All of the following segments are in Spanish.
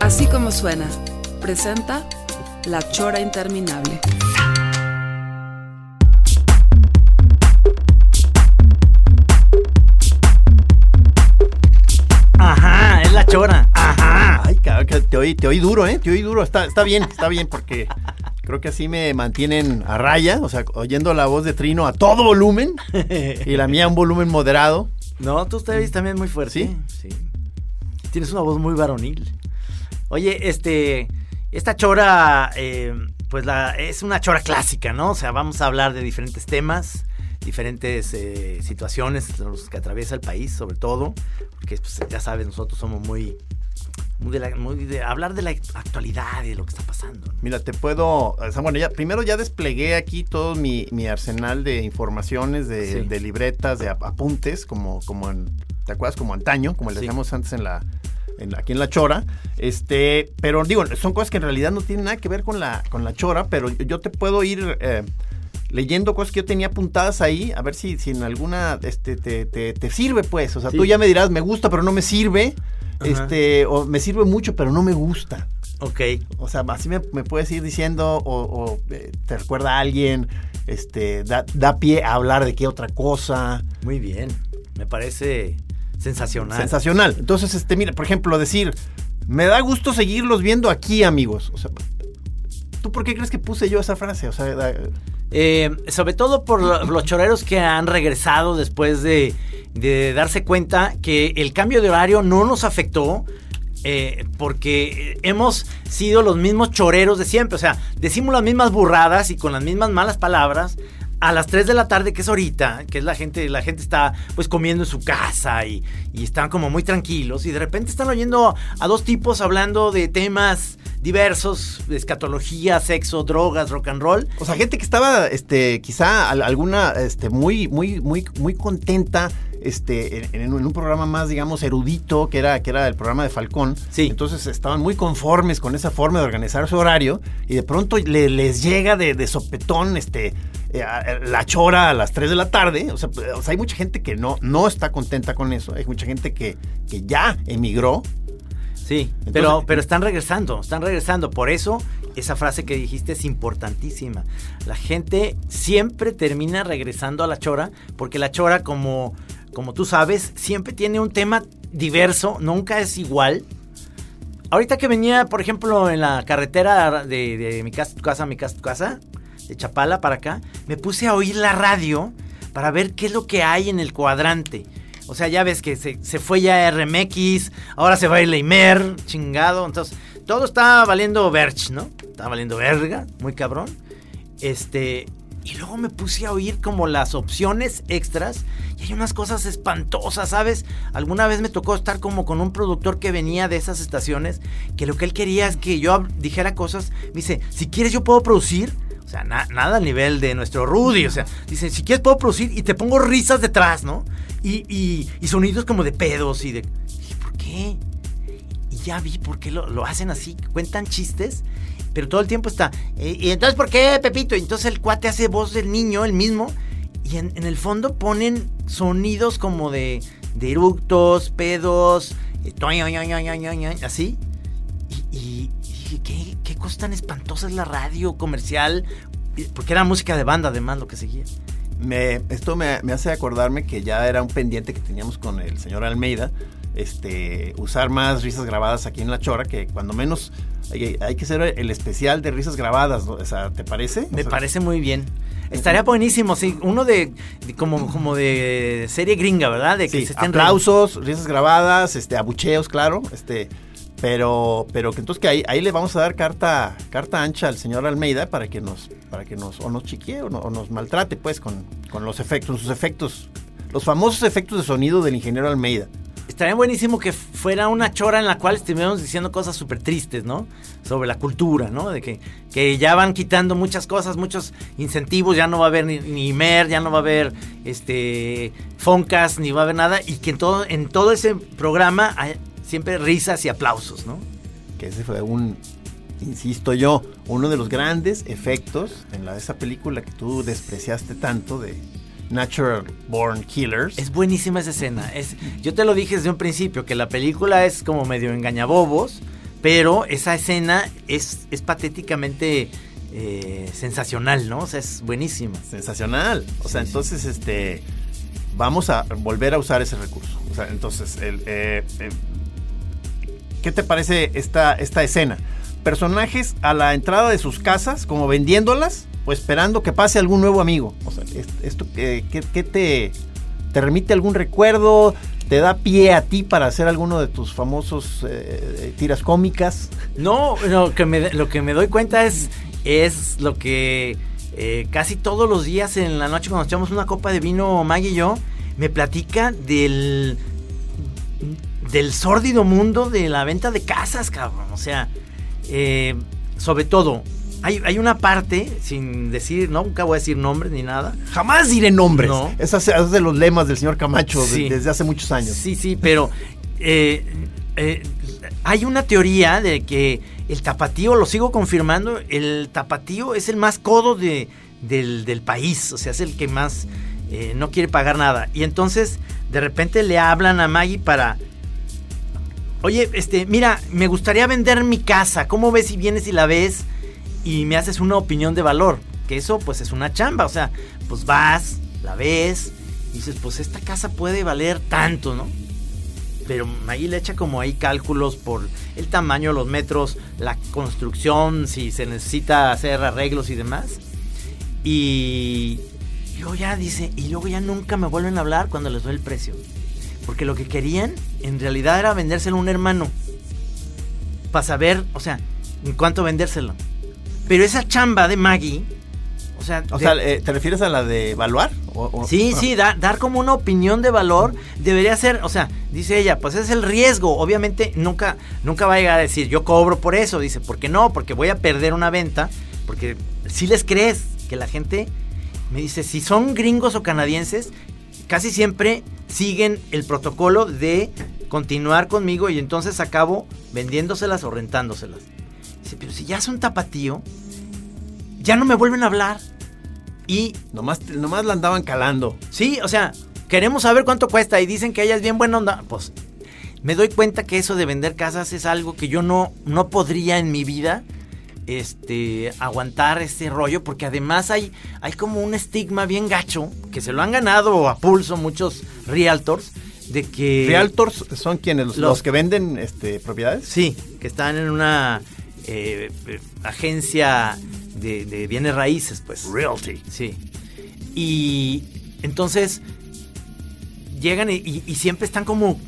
Así como suena, presenta La Chora Interminable. Ajá, es la chora. Ajá. Ay, cabrón, te oí, te oí duro, ¿eh? Te oí duro. Está, está bien, está bien, porque creo que así me mantienen a raya, o sea, oyendo la voz de Trino a todo volumen y la mía a un volumen moderado. No, tú te ves también muy fuerte. ¿Sí? Sí. Tienes una voz muy varonil. Oye, este, esta chora, eh, pues la, es una chora clásica, ¿no? O sea, vamos a hablar de diferentes temas, diferentes eh, situaciones los que atraviesa el país, sobre todo, porque pues, ya sabes, nosotros somos muy, muy de, la- muy de hablar de la actualidad y de lo que está pasando. ¿no? Mira, te puedo. bueno, ya primero ya desplegué aquí todo mi, mi arsenal de informaciones, de, Sí. de libretas, de ap- apuntes, como, como en. ¿Te acuerdas? Como antaño, como le Sí. decíamos antes en la, en aquí en la chora. Este, pero digo, son cosas que en realidad no tienen nada que ver con la, con la chora, pero yo, yo te puedo ir eh, leyendo cosas que yo tenía apuntadas ahí, a ver si, si en alguna este, te, te- te sirve, pues. O sea, Sí. tú ya me dirás, me gusta, pero no me sirve. Ajá. Este, o me sirve mucho, pero no me gusta. Ok. O sea, así me, me puedes ir diciendo o, o, eh, te recuerda a alguien, este, da, da pie a hablar de qué otra cosa. Muy bien. Me parece sensacional. Sensacional. Entonces, este, mira, por ejemplo, decir, me da gusto seguirlos viendo aquí, amigos. O sea, ¿tú por qué crees que puse yo esa frase? O sea, da- Eh, sobre todo por lo- los choreros que han regresado después de, de darse cuenta que el cambio de horario no nos afectó. eh, porque hemos sido los mismos choreros de siempre. O sea, decimos las mismas burradas y con las mismas malas palabras a las 3 de la tarde, que es ahorita, que es la gente, la gente está pues comiendo en su casa y, y están como muy tranquilos. Y de repente están oyendo a dos tipos hablando de temas diversos, escatología, sexo, drogas, rock and roll. o sea, gente que estaba, este, quizá al- alguna, este, muy, muy, muy, muy contenta, este, en, en un programa más, digamos, erudito, que era, que era el programa de Falcón. Sí. Entonces estaban muy conformes con esa forma de organizar su horario y de pronto le- les llega de, de sopetón, este, eh, a- la chora a las 3 de la tarde. O sea, o sea, hay mucha gente que no, no está contenta con eso. Hay mucha gente que, que ya emigró. Sí, Entonces- pero, pero están regresando, están regresando. Por eso, esa frase que dijiste es importantísima. La gente siempre termina regresando a la chora, porque la chora, como, como tú sabes, siempre tiene un tema diverso, nunca es igual. Ahorita que venía, por ejemplo, en la carretera de, mi casa, tu casa, mi casa, tu casa, de Chapala para acá, me puse a oír la radio para ver qué es lo que hay en el cuadrante. O sea, ya ves que se, se fue ya RMX, ahora se va a ir Leimer, chingado. Entonces, todo está valiendo verch, ¿no? Está valiendo verga, muy cabrón. Este. Y luego me puse a oír como las opciones extras. Y hay unas cosas espantosas, ¿sabes? Alguna vez me tocó estar como con un productor que venía de esas estaciones. Que lo que él quería es que yo dijera cosas. Me dice, si quieres yo puedo producir. O sea, na- nada al nivel de nuestro Rudy. O sea, dice, si quieres puedo producir y te pongo risas detrás, ¿no? Y, y- sonidos como de pedos y de... ¿por qué? Y ya vi por qué lo, lo hacen así, cuentan chistes, pero todo el tiempo está. "Eh, ¿Y entonces por qué, Pepito? Y entonces el cuate hace voz del niño, el mismo, y en, en el fondo ponen sonidos como de, de eructos, pedos, eh, así. Y, y- y ¿qué, ¿qué cosa tan espantosa es la radio comercial? Y- Porque era música de banda, además, lo que seguía. Me, esto me, me hace acordarme que ya era un pendiente que teníamos con el señor Almeida. Este, usar más risas grabadas aquí en La Chora, que cuando menos hay, hay que hacer el especial de risas grabadas, ¿no? O sea, ¿te parece? Me O sea, parece muy bien. Estaría buenísimo, sí. Uno de, de- como, como de serie gringa, ¿verdad? De que Sí, se estén aplausos, risas grabadas, este, abucheos, claro, este, pero, pero que entonces que ahí, ahí le vamos a dar carta, carta ancha al señor Almeida para que nos, para que nos, o nos chiquee o, no- o nos maltrate, pues, con, con los efectos, sus efectos, los famosos efectos de sonido del ingeniero Almeida. Estaría buenísimo que fuera una chora en la cual estuviéramos diciendo cosas súper tristes, ¿no? Sobre la cultura, ¿no? De que, que ya van quitando muchas cosas, muchos incentivos, ya no va a haber ni, MER, ya no va a haber este Foncas, ni va a haber nada, y que en todo, en todo ese programa hay siempre risas y aplausos, ¿no? Que ese fue un, insisto yo, uno de los grandes efectos en la, esa película que tú despreciaste tanto de Natural Born Killers. Es buenísima esa escena. Es, yo te lo dije desde un principio, que la película es como medio engañabobos, pero esa escena es, es patéticamente eh, sensacional, ¿no? O sea, es buenísima. Sensacional. O sea, Sí, sí. entonces, este, vamos a volver a usar ese recurso. O sea, entonces, el, eh, eh, ¿qué te parece esta, esta escena? Personajes a la entrada de sus casas, como vendiéndolas o esperando que pase algún nuevo amigo. O sea, es- esto, eh, ¿qué, qué te, te remite algún recuerdo? ¿Te da pie a ti para hacer alguno de tus famosos eh, tiras cómicas? No, lo que me, lo que me doy cuenta es, es lo que eh, casi todos los días en la noche cuando echamos una copa de vino, Maggie y yo, me platica del, del sórdido mundo de la venta de casas, cabrón. O sea, eh, sobre todo, hay, hay una parte, sin decir, no, nunca voy a decir nombres ni nada. Jamás diré nombres. No. Esa es de los lemas del señor Camacho de- desde hace muchos años. Sí, sí, pero eh, eh, hay una teoría de que el tapatío, lo sigo confirmando, el tapatío es el más codo de, del, del país, o sea, es el que más eh, no quiere pagar nada. Y entonces, de repente le hablan a Maggie para... Oye, este, mira, me gustaría vender mi casa. ¿Cómo ves si vienes y la ves y me haces una opinión de valor? Que eso, pues, es una chamba. O sea, pues vas, la ves, y dices, pues esta casa puede valer tanto, ¿no? Pero ahí le echa como ahí cálculos por el tamaño los metros, la construcción, si se necesita hacer arreglos y demás. Y luego ya dice, y luego ya nunca me vuelven a hablar cuando les doy el precio. Porque lo que querían en realidad era vendérselo a un hermano. Para saber, o sea, en cuánto vendérselo. Pero esa chamba de Maggie, o sea, O de- sea, eh, ¿te refieres a la de evaluar? O- o- Sí, sí, da- dar como una opinión de valor debería ser, o sea, dice ella, pues es el riesgo. Obviamente nunca, nunca va a llegar a decir, yo cobro por eso. Dice, ¿por qué no? Porque voy a perder una venta. Porque si les crees que la gente me dice, si son gringos o canadienses, casi siempre siguen el protocolo de continuar conmigo y entonces acabo vendiéndoselas o rentándoselas. Dice, pero si ya son tapatío, ya no me vuelven a hablar. Y Nomás, nomás la andaban calando. Sí, o sea, queremos saber cuánto cuesta y dicen que ella es bien buena onda. Pues me doy cuenta que eso de vender casas es algo que yo no, no podría en mi vida este, aguantar este rollo, porque además hay, hay como un estigma bien gacho, que se lo han ganado a pulso muchos realtors, de que... ¿Realtors son quienes? ¿Los, Los- los que venden este, propiedades? Sí, que están en una eh, agencia de, de bienes raíces, pues. Realty. Sí. Y entonces llegan y, y- y siempre están como,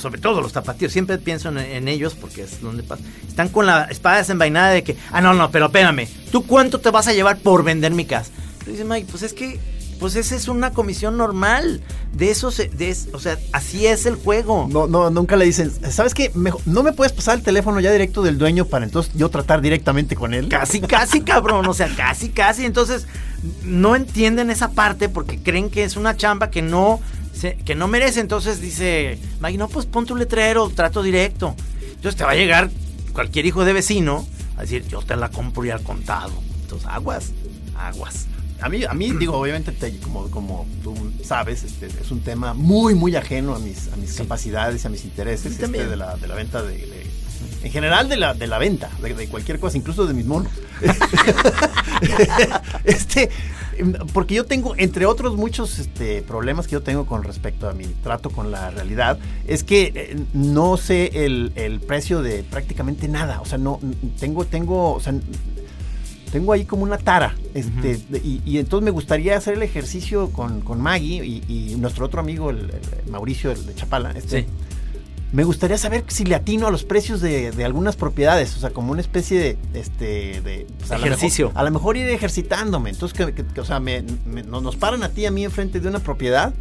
sobre todo los tapatíos, siempre pienso en, en ellos porque es donde pasa. Están con la espada desenvainada de que, ah, no, no, pero espérame, ¿tú cuánto te vas a llevar por vender mi casa? Dice Mike, pues es que, pues esa es una comisión normal. De eso, se, de, o sea, así es el juego. No, no, nunca le dicen, ¿sabes qué? Mejor- no me puedes pasar el teléfono ya directo del dueño para entonces yo tratar directamente con él. Casi, casi, cabrón. O sea, casi, casi. Entonces, no entienden esa parte porque creen que es una chamba que no, se- que no merece. Entonces dice, no, pues pon tu letrero, trato directo. Entonces te va a llegar cualquier hijo de vecino a decir, yo te la compro y al contado. Entonces, aguas, aguas. A mí, a mí digo, obviamente, te- como, como tú sabes, este, es un tema muy, muy ajeno a mis, a mis Sí. capacidades, a mis intereses, Sí, este, de, la, de la venta de, de- en general de la, de la venta, de, de cualquier cosa, incluso de mis monos. este, porque yo tengo, entre otros muchos este, problemas que yo tengo con respecto a mi trato con la realidad, es que eh, no sé el, el precio de prácticamente nada. O sea, no tengo, tengo, o sea, tengo ahí como una tara. Este, de- y, y entonces me gustaría hacer el ejercicio con, con Maggie y, y nuestro otro amigo, el, el Mauricio el de Chapala. Este, Sí. Me gustaría saber si le atino a los precios de, de algunas propiedades, o sea, como una especie de, este, de pues, a lo Ejercicio. mejor- a lo mejor ir ejercitándome. Entonces, que, que- que, o sea, me, me- nos nos paran a ti y a mí enfrente de una propiedad.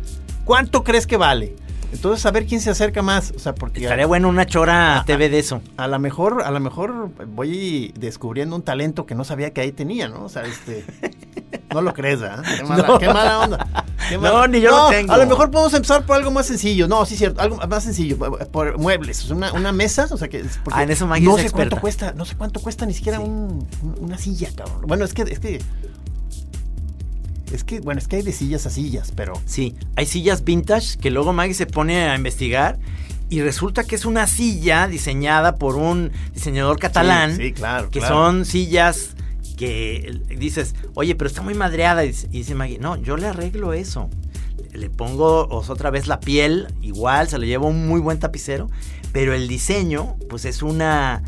¿Cuánto crees que vale? Entonces, a ver quién se acerca más. O sea, porque. Estaría bueno una chora Ah, TV de eso. A lo mejor, a lo mejor voy descubriendo un talento que no sabía que ahí tenía, ¿no? O sea, este. No lo crees, ¿verdad? Qué mala, No. qué mala onda. Qué No, ni yo lo tengo. A lo mejor podemos empezar por algo más sencillo. No, sí, cierto. Algo más sencillo. Por muebles. O sea, una, una mesa. O sea, que. es porque Ah, en eso Maggie No es sé cuánto cuesta. No sé cuánto cuesta ni siquiera Sí. un- un- una silla, cabrón. Bueno, es que. Es que. Es que, bueno, es que hay de sillas a sillas, pero. Sí, hay sillas vintage que luego Maggie se pone a investigar y resulta que es una silla diseñada por un diseñador catalán. Sí, sí, claro, Que claro. son sillas que dices, oye, pero está muy madreada. Y dice- Maggie, no, yo le arreglo eso. Le pongo otra vez la piel, igual, se lo lleva un muy buen tapicero, pero el diseño, pues es una.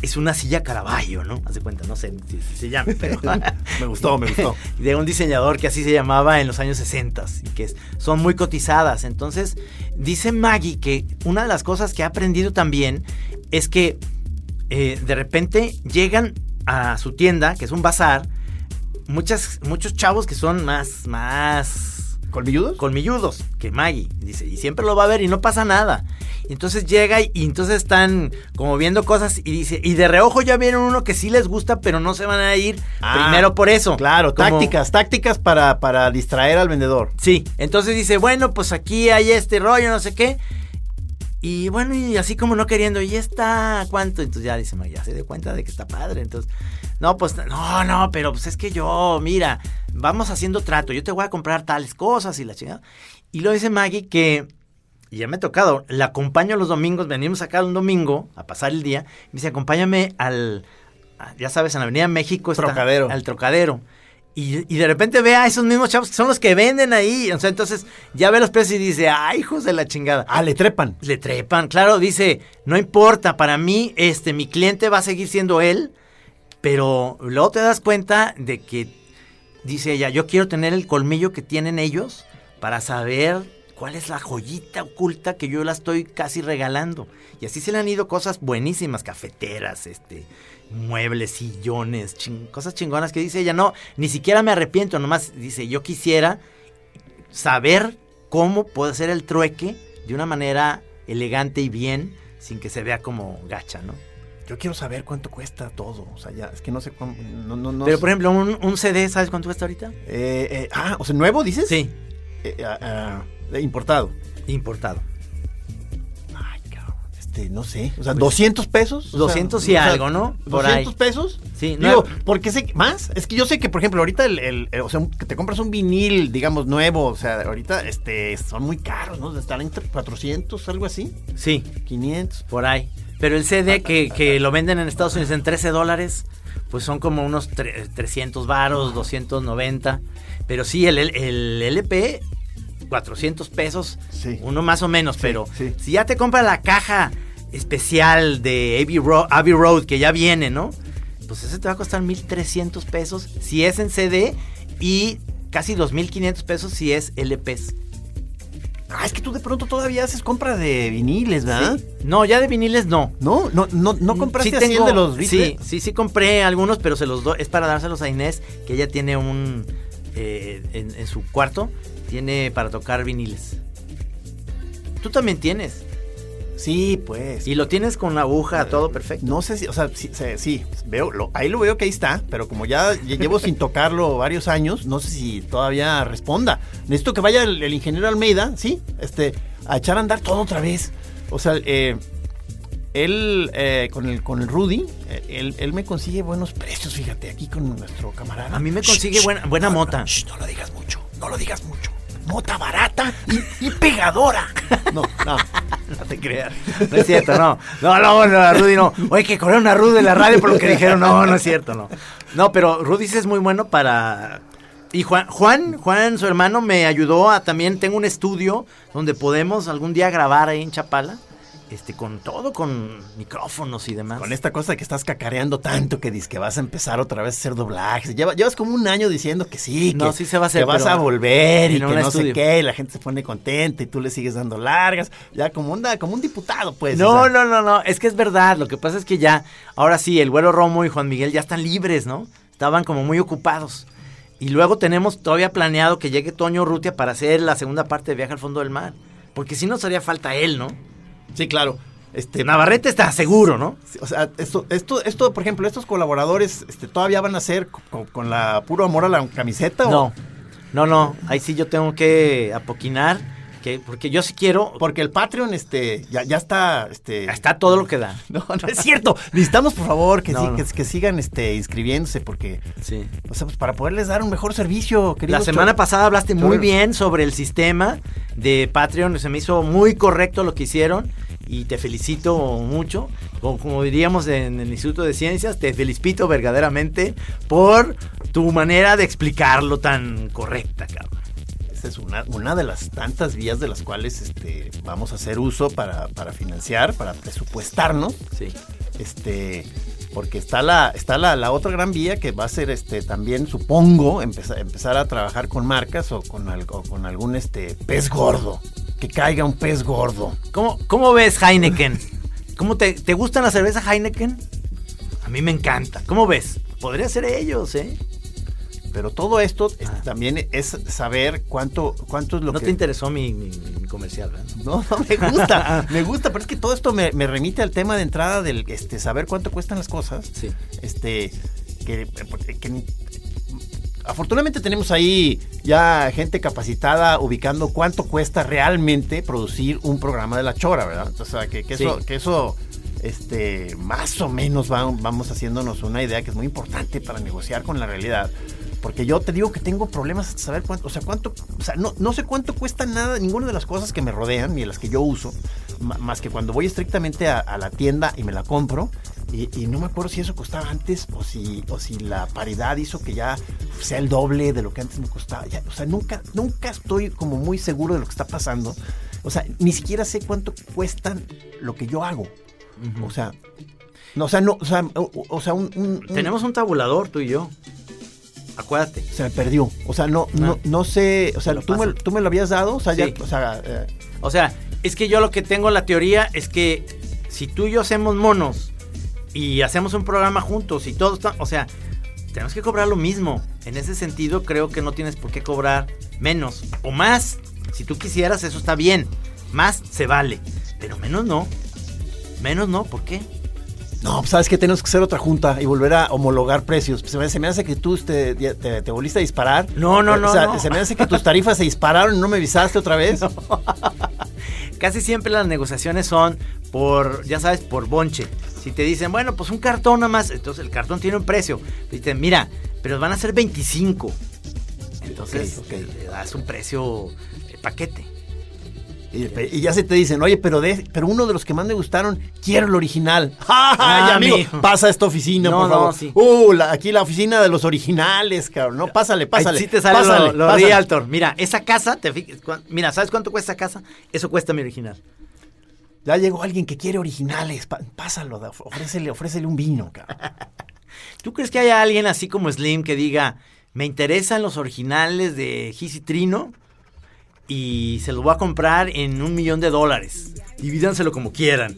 Es una silla Caravaggio, ¿no? Haz de cuenta, no sé si, si se llama, pero. Me gustó, me gustó. de un diseñador que así se llamaba en los años 60 y que son muy cotizadas. Entonces, dice Maggie que una de las cosas que ha aprendido también es que eh, de repente llegan a su tienda, que es un bazar, muchas, muchos chavos que son más, más ¿Colmilludos? colmilludos que Maggie. Dice, y siempre lo va a ver y no pasa nada. Y entonces llega y, y entonces están como viendo cosas y dice, y de reojo ya vieron uno que sí les gusta, pero no se van a ir Ah, primero por eso. Claro, Como- tácticas, tácticas para, para distraer al vendedor. Sí, entonces dice, bueno, pues aquí hay este rollo, no sé qué. Y bueno, y así como no queriendo, ¿y está cuánto? Entonces ya dice, "Ma, ya se dio cuenta de que está padre. Entonces, no, pues no, no, pero pues es que yo, mira, vamos haciendo trato, yo te voy a comprar tales cosas y la chingada. Y luego dice Maggie que, y ya me ha tocado, la acompaño los domingos, venimos acá un domingo a pasar el día, y me dice, acompáñame al, a- ya sabes, en la Avenida México está Trocadero. al Trocadero. Y, y de repente ve a esos mismos chavos que son los que venden ahí. O sea, entonces ya ve los precios y dice, ay, hijos de la chingada. Ah, le trepan. Le trepan, claro, dice, no importa, para mí, este, mi cliente va a seguir siendo él, pero luego te das cuenta de que, dice ella, yo quiero tener el colmillo que tienen ellos para saber cuál es la joyita oculta que yo la estoy casi regalando. Y así se le han ido cosas buenísimas, cafeteras, este, muebles, sillones, cosas chingonas que dice ella, no, ni siquiera me arrepiento, nomás dice, yo quisiera saber cómo puedo hacer el trueque de una manera elegante y bien, sin que se vea como gacha, ¿no? Yo quiero saber cuánto cuesta todo. O sea, ya, es que no sé cuánto. No, no, no Pero por ejemplo, un, un CD, ¿sabes cuánto cuesta ahorita? Eh, eh, ah, o sea, ¿nuevo dices? Sí, Eh, ah, ah, importado. importado. Ay, cabrón. Este, no sé. O sea, Pues, 200 pesos. O sea, 200 y algo, ¿no? Por 200 ahí. pesos. Sí, no- Digo, porque sé que- más. Es que yo sé que, por ejemplo, ahorita el, el- el- o sea, que te compras un vinil, digamos, nuevo. O sea, ahorita este, son muy caros, ¿no? Están entre 400, algo así. Sí, 500. por ahí. Pero el CD que, que lo venden en Estados Unidos en 13 dólares, pues son como unos tre- 300 varos, 290. Pero sí, el, el, el LP, 400 pesos, Sí. uno más o menos. pero sí. si ya te compras la caja especial de Abbey Road, Abbey Road, que ya viene, ¿no? Pues ese te va a costar 1.300 pesos si es en CD y casi 2.500 pesos si es LPs. Ah, es que tú de pronto todavía haces compra de viniles, ¿verdad? Sí. No, ya de viniles no. No, no, no, no compraste Sí así el de los Sí, sí, sí compré algunos, pero se los doy. Es para dárselos a Inés, que ella tiene un. eh, en, en su cuarto, tiene para tocar viniles. Tú también tienes. Sí, pues. Y lo tienes con la aguja, todo perfecto. No sé si, o sea, sí, sí, veo, lo- ahí lo veo que ahí está, pero como ya lle- llevo sin tocarlo varios años, no sé si todavía responda. Necesito que vaya el, el ingeniero Almeida, sí, este, a echar a andar todo otra vez. O sea, eh, él, eh, con el, con el Rudy, eh, él, él me consigue buenos precios, fíjate, aquí con nuestro camarada. A mí me consigue shh, buena- buena no, no, mota. shh, no lo digas mucho, no lo digas mucho. Mota barata y, y pegadora. No, no. No te creas. No es cierto, no. No, no, no, Rudy no. Oye, que corrieron a Rudy de la radio por lo que dijeron. No, no es cierto, no. No, pero Rudy es muy bueno para. Y Juan, Juan, Juan, su hermano, me ayudó a también. Tengo un estudio donde podemos algún día grabar ahí en Chapala. Este, con todo, con micrófonos y demás. Con esta cosa que estás cacareando tanto que dices que vas a empezar otra vez a hacer doblajes. Lleva- llevas como un año diciendo que sí, que, No, sí se va a hacer, que vas a volver y en que no sé qué, y la gente se pone contenta y tú le sigues dando largas. Ya como un, como un diputado, pues. No, o sea. no, no, no, es que es verdad. Lo que pasa es que ya, ahora sí, el vuelo Romo y Juan Miguel ya están libres, ¿no? Estaban como muy ocupados. Y luego tenemos todavía planeado que llegue Toño Rutia para hacer la segunda parte de Viaje al Fondo del Mar. Porque si no, haría falta él, ¿no? Sí, claro. Este, Navarrete está seguro, ¿no? O sea, esto, esto, esto, por ejemplo, estos colaboradores, este, ¿todavía van a ser con, con la puro amor a la camiseta? o- No, no, no. Ahí sí yo tengo que apoquinar. Que, porque yo sí quiero. Porque el Patreon, este, ya, ya está, este. Está todo lo que da. No, no es cierto. Necesitamos, por favor, que, No, sí- no. que, que sigan, este, inscribiéndose, porque, Sí. o sea, pues para poderles dar un mejor servicio, La semana pasada hablaste muy bien sobre el sistema de Patreon. Se me hizo muy correcto lo que hicieron y te felicito mucho. Como, como diríamos en el Instituto de Ciencias, te felicito verdaderamente por tu manera de explicarlo tan correcta, cabrón. Es una, una de las tantas vías de las cuales este, vamos a hacer uso para, para financiar, para presupuestarnos. Sí. Este, porque está la, está la, la otra gran vía que va a ser este también, supongo, empezar, empezar a trabajar con marcas o con, algo, con algún este pez gordo. Que caiga un pez gordo. ¿Cómo, cómo ves Heineken? ¿Cómo te, te gustan la cerveza Heineken? A mí me encanta. ¿Cómo ves? Podría ser ellos, ¿eh? Pero todo esto este, Ah. también es saber cuánto, cuánto es lo no que. te interesó mi, mi- mi comercial, ¿verdad? No, no, me gusta, me gusta, pero es que todo esto me, me remite al tema de entrada del este, saber cuánto cuestan las cosas. Sí. Este, que, que- afortunadamente tenemos ahí ya gente capacitada ubicando cuánto cuesta realmente producir un programa de la chora, ¿verdad? O sea, que, que eso, Sí. que eso este, más o menos va- vamos haciéndonos una idea que es muy importante para negociar con la realidad. Porque yo te digo que tengo problemas hasta saber cuánto, o sea, cuánto, o sea, no, no sé cuánto cuesta nada, ninguna de las cosas que me rodean ni de las que yo uso, más que cuando voy estrictamente a, a la tienda y me la compro, y, y no me acuerdo si eso costaba antes o si, o si la paridad hizo que ya sea el doble de lo que antes me costaba. Ya, o sea, nunca, nunca estoy como muy seguro de lo que está pasando. O sea, ni siquiera sé cuánto cuestan lo que yo hago. O sea, no, o sea, no, o sea, o, o sea, un, un- un- Tenemos un tabulador, tú y yo. Acuérdate. se me perdió. O sea, no, no, Ah. no sé, o sea, tú me, tú me lo habías dado, o sea, Sí. ya, o sea, eh, O sea, es que yo lo que tengo la teoría es que si tú y yo hacemos monos y hacemos un programa juntos y todo está, o sea, tenemos que cobrar lo mismo. En ese sentido, creo que no tienes por qué cobrar menos o más. Si tú quisieras, eso está bien. Más se vale, pero menos no. Menos no, ¿por qué? No, pues sabes que tenemos que hacer otra junta y volver a homologar precios. Pues se, me, se me hace que tú este, te, te volviste a disparar. No, no, Eh, no, O sea, no. se me hace que tus tarifas se dispararon y no me avisaste otra vez. Casi siempre las negociaciones son por, ya sabes, por bonche. Si te dicen, bueno, pues un cartón nada más, entonces el cartón tiene un precio. Dicen, mira, pero van a ser 25. Entonces, Ok, ok. le das un precio de paquete. Y, y ya se te dicen, oye, pero de, pero uno de los que más me gustaron, quiero el original. ¡Ja, ja! Ah, amigo, mijo. pasa a esta oficina, No, por no, favor. sí. Uh, la- aquí la oficina de los originales, cabrón. No, pásale, pásale. Ahí sí te sale pásale, lo, lo pásale. realtor. Mira, esa casa, te mira, ¿sabes cuánto cuesta esa casa? Eso cuesta mi original. Ya llegó alguien que quiere originales. pásalo, ofrécele, ofrécele un vino, cabrón. ¿Tú crees que haya alguien así como Slim que diga, me interesan los originales de Gis y Trino y se los voy a comprar en un millón de dólares? Divídanselo como quieran.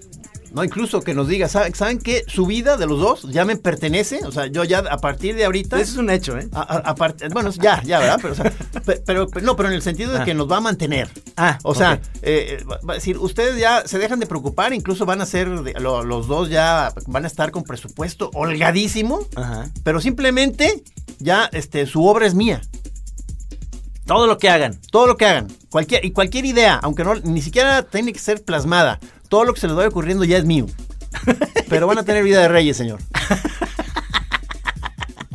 No, incluso que nos diga, ¿saben, ¿saben qué? Su vida de los dos ya me pertenece. O sea, yo ya a partir de ahorita. Eso es un hecho, ¿eh? a- a- bueno, ya, ya, ¿verdad? Pero, o sea, pe- pero, pero- no, pero en el sentido de Ah. que nos va a mantener. Ah, O sea, eh, eh, va va a decir, ustedes ya se dejan de preocupar, incluso van a ser, de- lo- los dos ya van a estar con presupuesto holgadísimo, Ajá. pero simplemente ya este, su obra es mía. Todo lo que hagan. Todo lo que hagan, cualquier, y cualquier idea, aunque no, ni siquiera tiene que ser plasmada, todo lo que se les vaya ocurriendo ya es mío. Pero van a tener vida de reyes, señor.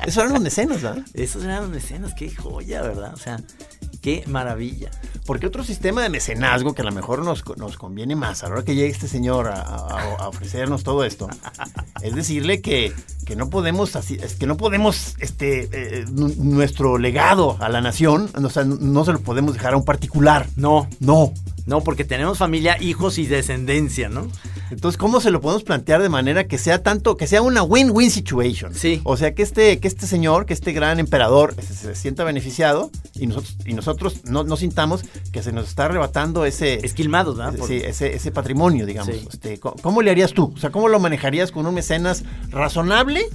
Eso eran los mecenas, ¿verdad? Esos eran los mecenas, qué joya, ¿verdad? O sea, qué maravilla. Porque otro sistema de mecenazgo que a lo mejor nos, nos conviene más a la hora que llegue este señor a, a- a ofrecernos todo esto, es decirle que, que no podemos así, es que no podemos este eh, nu- nuestro legado a la nación, o sea, no se lo podemos dejar a un particular. No, No. No, porque tenemos familia, hijos y descendencia, ¿no? Entonces, ¿cómo se lo podemos plantear de manera que sea tanto, que sea una win-win situation? Sí. O sea, que este, que este señor, que este gran emperador se, se sienta beneficiado y nosotros, y nosotros no, no sintamos que se nos está arrebatando ese, Esquilmados, ¿verdad? Por- Sí, ese, ese patrimonio, digamos. Sí. Este, ¿cómo, cómo le harías tú? O sea, ¿cómo lo manejarías con un mecenas razonable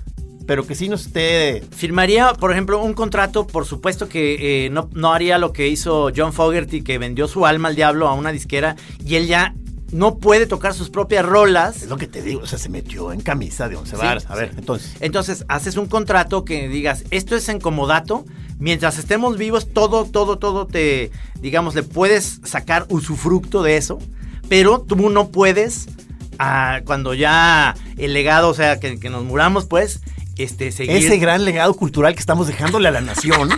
pero que sí nos esté... Firmaría, por ejemplo, un contrato, por supuesto que eh, no, no haría lo que hizo John Fogerty, que vendió su alma al diablo a una disquera y él ya no puede tocar sus propias rolas. Es lo que te digo, o sea, se metió en camisa de once Sí, varas. A ver, sí. entonces... Entonces, haces un contrato que digas, esto es en comodato, mientras estemos vivos, todo, todo, todo te, digamos, le puedes sacar usufructo de eso, pero tú no puedes, ah, cuando ya el legado, o sea, que, que nos muramos, pues, este, seguir... Ese gran legado cultural que estamos dejándole a la nación.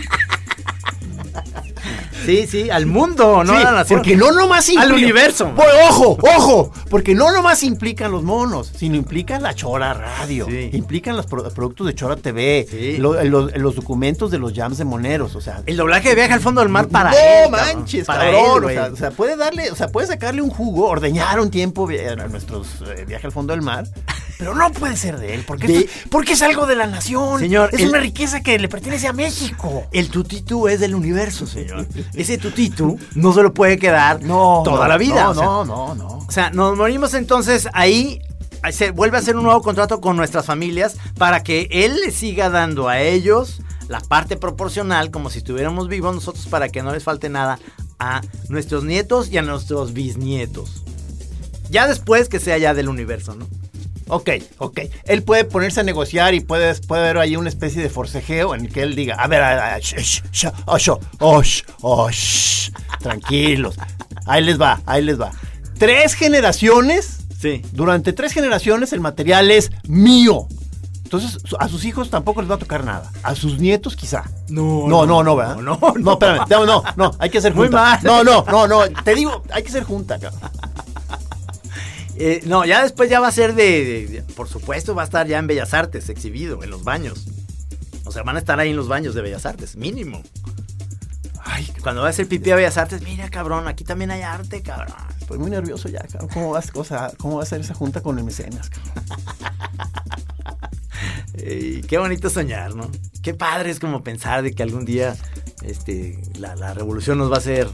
Sí, sí, al mundo, no Sí, a la nación. Porque no nomás implica. Al universo. Pues, ojo, ojo. Porque no nomás implican los monos, sino implica la Chora Radio. Sí. Implican los pro- productos de Chora TV. Sí. lo- los, los documentos de los jams de moneros. O sea. El doblaje de viaje al fondo del mar para no él. manches, para cabrón. él, o, sea, o sea, puede darle, o sea, puede sacarle un jugo, ordeñar un tiempo a nuestros eh, viaje al fondo del mar. Pero no puede ser de él, porque, De- esto- porque es algo de la nación. Señor, es el- una riqueza que le pertenece a México. El tutitú es del universo, señor. Ese tutitú no se lo puede quedar toda no, la vida. No, o sea, no, no, no. O sea, nos morimos entonces ahí. Se vuelve a hacer un nuevo contrato con nuestras familias para que él le siga dando a ellos la parte proporcional, como si estuviéramos vivos nosotros, para que no les falte nada a nuestros nietos y a nuestros bisnietos. Ya después que sea ya del universo, ¿no? Ok, ok. Él puede ponerse a negociar y puede, puede haber ahí una especie de forcejeo en el que él diga, a ver, a- a- sh- sh- oh, oh, sh- oh, sh- tranquilos. Ahí les va, ahí les va. Tres generaciones, Sí. durante tres generaciones el material es mío. Entonces, a sus hijos tampoco les va a tocar nada. A sus nietos quizá. No, No, no, no, ¿verdad? No, no, no. espérame. No, no, no, hay que Muy junta. mal. No, no, no, no. Te digo, hay que ser junta, cabrón. Eh, no, ya después ya va a ser de, Por supuesto, va a estar ya en Bellas Artes, exhibido, en los baños. O sea, van a estar ahí en los baños de Bellas Artes, mínimo. Ay, Cuando va a hacer pipí a Bellas Artes, mira, cabrón, aquí también hay arte, cabrón. Estoy muy nervioso ya, cabrón. ¿Cómo vas, o sea, ¿Cómo va a ser esa junta con el mecenas, cabrón? Qué bonito soñar, ¿no? Qué padre es como pensar de que algún día este, la, la revolución nos va a hacer.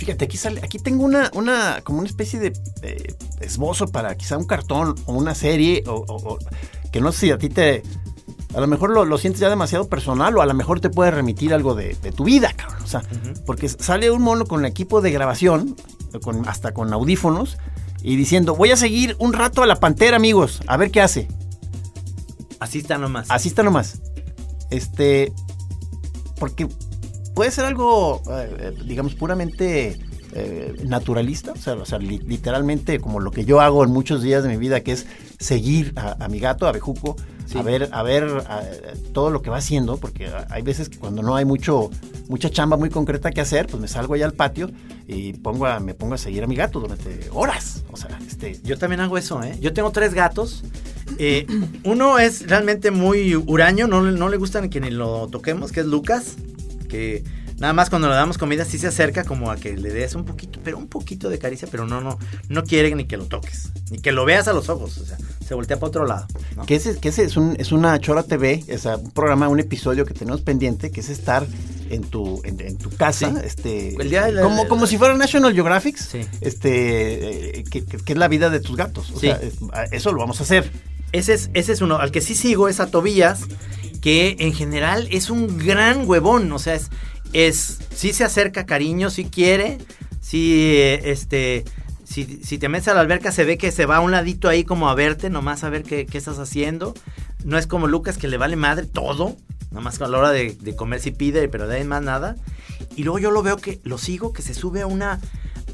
Fíjate, aquí sale, aquí tengo una, una, como una especie de eh, esbozo para quizá un cartón o una serie, o, o- o- que no sé si a ti te, a lo mejor lo, lo sientes ya demasiado personal o a lo mejor te puede remitir algo de, de tu vida, cabrón. O sea, porque sale un mono con el equipo de grabación, con, hasta con audífonos, y diciendo, voy a seguir un rato a la pantera, amigos, a ver qué hace. Así está nomás. Así está nomás. Este. Porque puede ser algo, eh, eh, digamos, puramente eh, naturalista. O sea, o sea, li- literalmente como lo que yo hago en muchos días de mi vida, que es seguir a, a mi gato, a Bejuco, Sí. a ver, a ver a- todo lo que va haciendo, porque hay veces que cuando no hay mucho, mucha chamba muy concreta que hacer, pues me salgo allá al patio y pongo a, me pongo a seguir a mi gato durante horas. O sea, este. Yo también hago eso, ¿eh? Yo tengo tres gatos. Eh, uno es realmente muy huraño, no, le- no le gusta ni que ni lo toquemos, que es Lucas. Que nada más cuando le damos comida sí se acerca como a que le des un poquito, pero un poquito de caricia, pero no, no, no quiere ni que lo toques, ni que lo veas a los ojos. O sea, se voltea para otro lado. ¿no? Que ese, que ese es, un, es una Chora TV, es un programa, un episodio que tenemos pendiente, que es estar en tu, en, en tu casa, Sí. este, El día de la- como, como si fuera National Geographic, Sí. este, eh, que, que- que es la vida de tus gatos. O Sí. sea, es- eso lo vamos a hacer. Ese es, ese es uno. Al que sí sigo es a Tobías, que en general es un gran huevón. O sea, es, es sí se acerca cariño, sí quiere, sí, este, si, si te metes a la alberca se ve que se va a un ladito ahí como a verte, nomás a ver qué, qué estás haciendo. No es como Lucas que le vale madre todo, nomás a la hora de, comer si pide, pero de ahí más nada. Y luego yo lo veo que lo sigo, que se sube a una,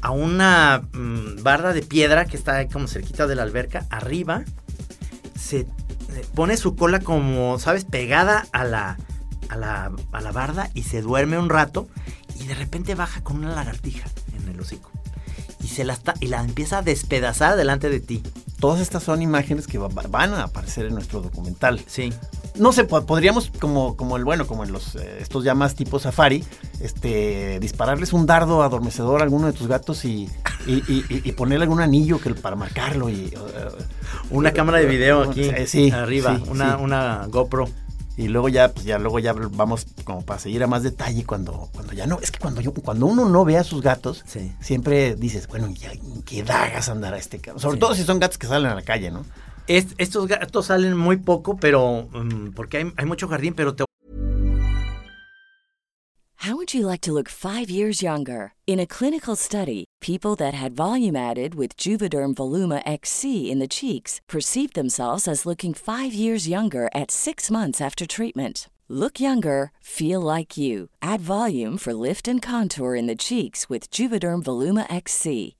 a una mm, barra de piedra que está ahí como cerquita de la alberca, arriba se pone su cola como, ¿sabes? Pegada a la, a la, a la barda y se duerme un rato y de repente baja con una lagartija en el hocico. Y, se la, está, y la empieza a despedazar delante de ti. Todas estas son imágenes que va- van a aparecer en nuestro documental. Sí. No sé, po- podríamos, como, como el bueno, como en los eh, estos ya más tipo safari, este, dispararles un dardo adormecedor a alguno de tus gatos y, y, y- ponerle algún anillo que, para marcarlo y eh, Una cámara de video aquí Eh, sí, arriba, sí, una, sí. una GoPro. Y luego ya, pues ya luego ya vamos como para seguir a más detalle cuando, cuando ya no, es que cuando yo, cuando uno no ve a sus gatos, Sí. siempre dices, bueno, ¿en qué dagas andará este. Sobre Sí. todo si son gatos que salen a la calle, ¿no? Es- estos gatos salen muy poco, pero mm, porque hay, mucho jardín, pero te How would you like to look five years younger? In a clinical study, people that had volume added with Juvederm Voluma XC in the cheeks perceived themselves as looking five years younger at six months after treatment. Look younger, feel like you. Add volume for lift and contour in the cheeks with Juvederm Voluma XC.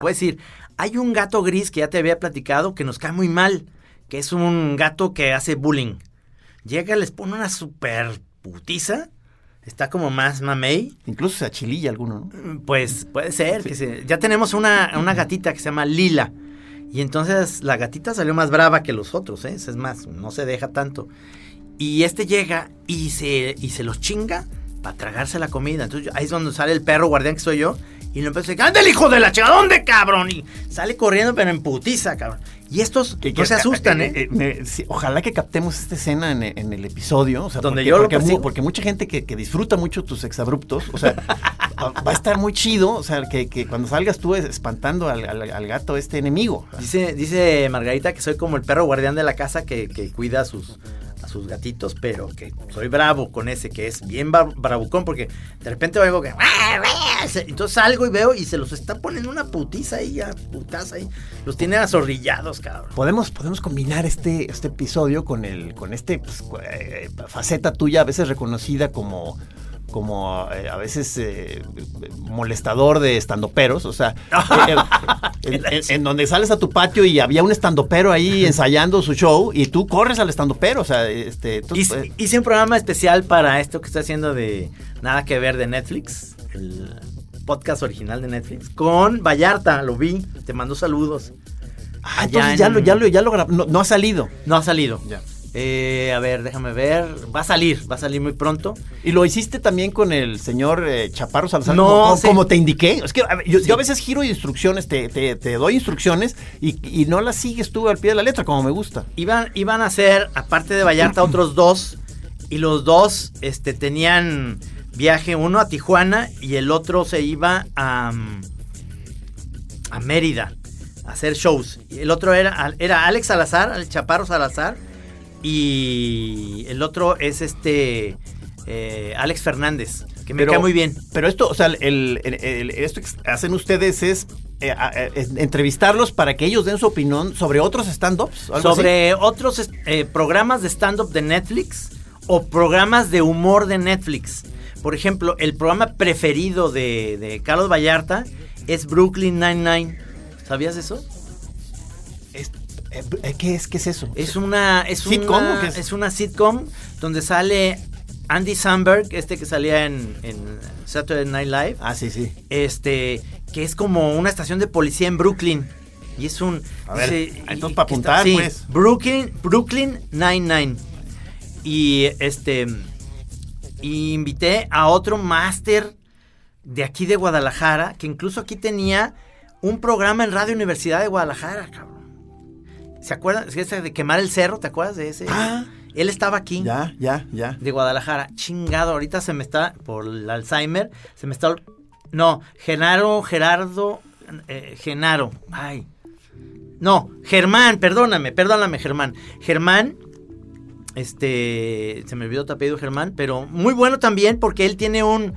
Voy a decir, hay un gato gris que ya te había platicado que nos cae muy mal, que es un gato que hace bullying. Llega, les pone una super putiza, está como más mamey, Incluso se achililla alguno, ¿no? Pues puede ser. Que se- ya tenemos una, una gatita que se llama Lila. Y entonces la gatita salió más brava que los otros, ¿eh? Es más, no se deja tanto. Y este llega y se, y se los chinga para tragarse la comida. Entonces ahí es donde sale el perro guardián que soy yo. Y lo empiezo a decir, ¡anda el hijo de la chica! ¿Dónde, cabrón? Y sale corriendo, pero en putiza, cabrón. Y estos Que- no que- se asustan, ¿eh? eh, me- sí, ojalá que captemos esta escena en, en el episodio. O sea, Donde porque, yo lo porque, mu- porque mucha gente que, que disfruta mucho tus exabruptos, o sea, va a estar muy chido. O sea, que, que cuando salgas tú espantando al, al- al gato este enemigo. Dice, dice Margarita que soy como el perro guardián de la casa que, cuida a sus, gatitos, pero que soy bravo con ese, que es bien bravucón, porque de repente oigo que... Entonces salgo y veo y se los está poniendo una putiza ahí, a putaza ahí. Los tiene azorrillados, cabrón. Podemos, podemos combinar este, este episodio con el, con este pues, eh, faceta tuya, a veces reconocida como, como eh, a veces eh, molestador de estandoperos. O sea, eh, en, en- en donde sales a tu patio y había un estandopero ahí ensayando su show y tú corres al estandopero. O sea, este. tú- Hice, eh, hice un programa especial para esto que estoy haciendo de Nada que ver de Netflix, el podcast original de Netflix, con Vallarta, lo vi, te mando saludos. ah, entonces ya lo, ya lo, ya lo no, no ha salido. No ha salido. Ya. Eh, a ver, déjame ver. Va a salir, va a salir muy pronto. Y lo hiciste también con el señor eh, Chaparro Salazar, No, como, como- sí. como te indiqué. Es que a ver, yo, Sí. yo a veces giro instrucciones, te, te- te doy instrucciones y, y no las sigues tú al pie de la letra, como me gusta. Iban, iban a ser, aparte de Vallarta, otros dos. Y los dos este, tenían viaje, uno a Tijuana y el otro se iba a, mm, a Mérida a hacer shows. Y el otro era, era Alex Salazar, el Chaparro Salazar. Y el otro es este eh, Alex Fernández, que me cae muy bien. Pero esto, o sea, el, el- el- esto que hacen ustedes es, eh, eh, es entrevistarlos para que ellos den su opinión sobre otros stand-ups. así. sobre otros programas de stand-up de Netflix o programas de humor de Netflix. Por ejemplo, el programa preferido de, de Carlos Vallarta es Brooklyn Nine-Nine. ¿Sabías eso? Es- eh, ¿Qué es, qué es eso? Es una, es ¿Sitcom una, es? es una sitcom donde sale Andy Samberg, este que salía en, en Saturday Night Live. Ah, sí, sí. este que es como una estación de policía en Brooklyn y es un A ver, dice- entonces y- para apuntar, sí, pues. Brooklyn Brooklyn 99 y este y invité a otro máster de aquí de Guadalajara que incluso aquí tenía un programa en Radio Universidad de Guadalajara cabrón ¿se acuerdan? ¿Es ese de quemar el cerro? ¿te acuerdas de ese? Ah. él estaba aquí Ya, ya, ya. de Guadalajara. Chingado, ahorita se me está, por el Alzheimer, se me está... No, Genaro, Gerardo, eh, Genaro, ay. No, Germán, perdóname, perdóname, Germán. Germán, este, se me olvidó tu apellido Germán, pero muy bueno también porque él tiene un,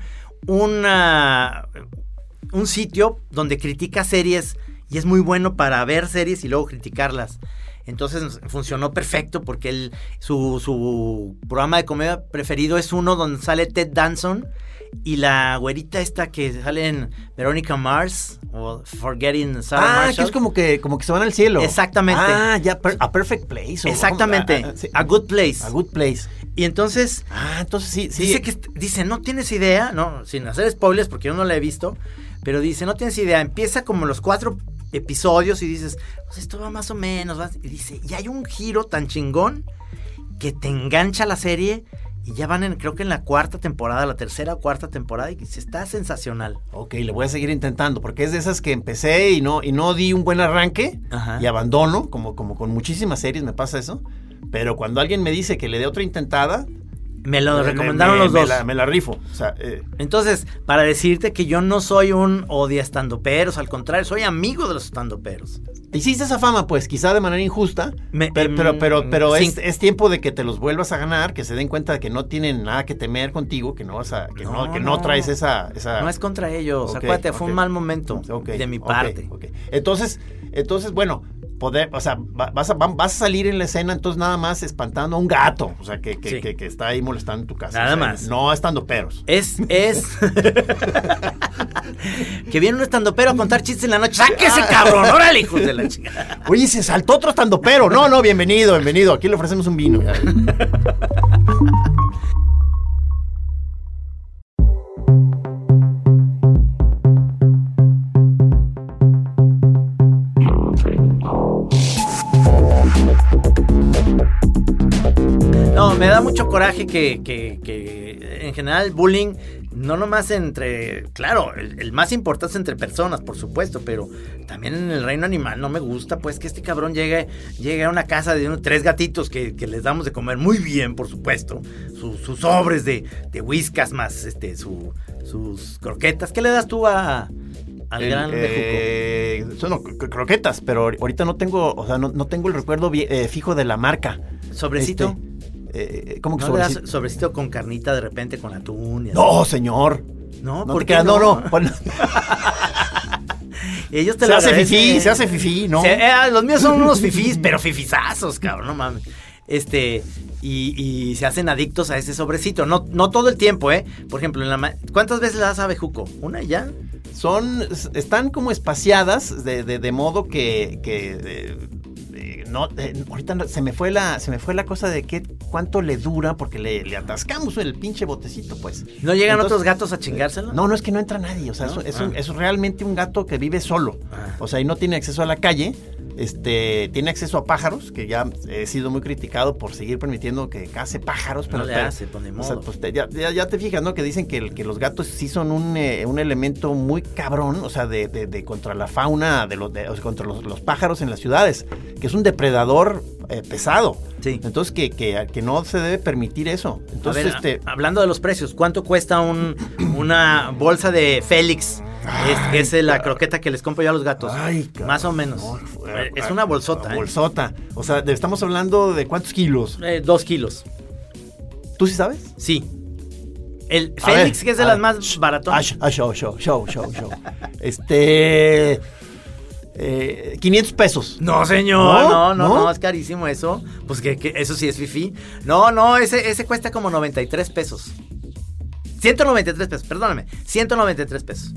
una, un sitio donde critica series y es muy bueno para ver series y luego criticarlas. Entonces funcionó perfecto porque él, su, su programa de comedia preferido es uno donde sale Ted Danson y la güerita esta que sale en Veronica Mars o Forgetting Sarah Ah, Marshall. que es como que, como que se van al cielo. Exactamente. Ah, ya, per- a Perfect Place. o- Exactamente. ah, ah, sí. A Good Place. A Good Place. Y entonces Ah, entonces sí, sí. dice que dice, no tienes idea, no, sin hacer spoilers porque yo no la he visto, pero dice, no tienes idea, empieza como los cuatro episodios y dices, pues esto va más o menos, va", y dice, y hay un giro tan chingón que te engancha la serie y ya van en, creo que en la cuarta temporada, la tercera o cuarta temporada y dice, está sensacional. Ok, le voy a seguir intentando, porque es de esas que empecé y no, y no di un buen arranque Ajá. y abandono, como, como con muchísimas series me pasa eso. Pero cuando alguien me dice que le dé otra intentada, Me lo me- recomendaron me- los me dos. la, me la rifo. O sea, eh, Entonces, para decirte que yo no soy un odia estandoperos, al contrario, soy amigo de los estandoperos. hiciste esa fama, pues, quizá de manera injusta, Me- pero, pero, pero, mm, pero es, sin- es tiempo de que te los vuelvas a ganar, que se den cuenta de que no tienen nada que temer contigo, que no vas a, que no, No, que no, no. traes esa, esa No es contra ellos, Ok, acuérdate, fue ok. un mal momento Ok, de mi parte. ok. Entonces, entonces, bueno, poder, o sea, va- vas a, va- vas a salir en la escena, entonces nada más espantando a un gato, o sea, que, que, Sí. que- que está ahí molestando en tu casa. Nada o sea, más. No estando peros. Es, es. que viene un estandopero a contar chistes en la noche. ¡Sáquese, cabrón! ¡Órale, hijos de la chica! Oye, se saltó otro estando pero. No, no, bienvenido, bienvenido. Aquí le ofrecemos un vino. me da mucho coraje que, que- que en general bullying, no nomás entre. Claro, el, el más importante es entre personas, por supuesto, pero también en el reino animal no me gusta, pues que este cabrón llegue, llegue a una casa de unos tres gatitos que, que les damos de comer muy bien, por supuesto. su- sus sobres de, de whiskas más este, su- sus croquetas. ¿Qué le das tú a, al El, gran eh, son no, cro- croquetas, pero ahorita no tengo, o sea, no, no tengo el recuerdo eh, fijo de la marca. ¿Sobrecito? Este, eh, ¿Cómo que ¿No le das sobrecito? sobrecito con carnita de repente con atún? y así? No, señor. no, No ¿por te qué creas, no, no. Bueno, Ellos te se lo hace fifí, se hace fifí, ¿no? Se- eh, los míos son unos fifís, pero fifizazos, cabrón, no mames. Este, y, y se hacen adictos a ese sobrecito. No, no todo el tiempo, ¿eh? Por ejemplo, en la ¿cuántas veces le das a bejuco? ¿Una ya? Son, están como espaciadas de, de- de modo que, que, eh, eh, no, eh, ahorita no- se me fue la, se me fue la cosa de qué, cuánto le dura porque le, le atascamos el pinche botecito, pues. ¿No llegan Entonces, otros gatos a chingárselo? No, no es que no entra nadie, o sea, ¿No? es, es un- Ah. es realmente un gato que vive solo, Ah. o sea, y no tiene acceso a la calle, este, tiene acceso a pájaros, que ya he sido muy criticado por seguir permitiendo que case pájaros, No pero, le pero- hace, pues, ni o sea, pues, te- ya, ya- ya te fijas, ¿no? Que dicen que, los gatos sí son un, eh, un elemento muy cabrón, o sea, de, de- de contra la fauna, de los, de- contra los, los pájaros en las ciudades, que es un depredador eh, pesado. Sí. Entonces, que, que, que no se debe permitir eso. Entonces, a ver, este... hablando de los precios, ¿cuánto cuesta un, una bolsa de Félix? Es, es la croqueta que les compro yo a los gatos. Ay. Más o menos. No, Eh, es una bolsota, ¿eh? Bolsota. O sea, estamos hablando de cuántos kilos. Eh, dos kilos. ¿Tú sí sabes? Sí. El A ver, Félix, que es de las ver. más Ah, baratonas. sh- ah, show, show, show, show, show. Este. eh, 500 pesos. No, señor, ¿No? no, no, no, ¿No? es carísimo eso. Pues que, que eso sí es fifi. No, no, ese, ese cuesta como 93 pesos. 193 pesos, perdóname. 193 pesos.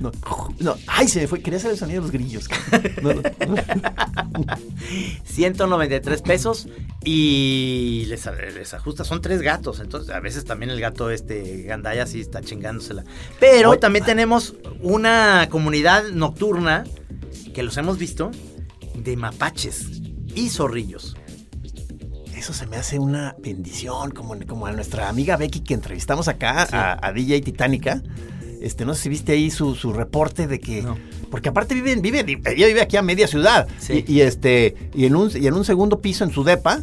No, no. Ay, se me fue. Quería hacer el sonido de los grillos. cabrón. No, no. 193 pesos y les, les ajusta. Son tres gatos, entonces a veces también el gato este Gandaya sí está chingándosela. Pero Oye, también tenemos una comunidad nocturna que los hemos visto de mapaches y zorrillos. Eso se me hace una bendición, como, como a nuestra amiga Becky que entrevistamos acá, a, a DJ Titánica. Este, no sé si viste ahí su, su reporte de que. No. Porque aparte viven, vive, ella vive aquí a media ciudad. Sí. Y, y este, y en un, y en un segundo piso en su depa,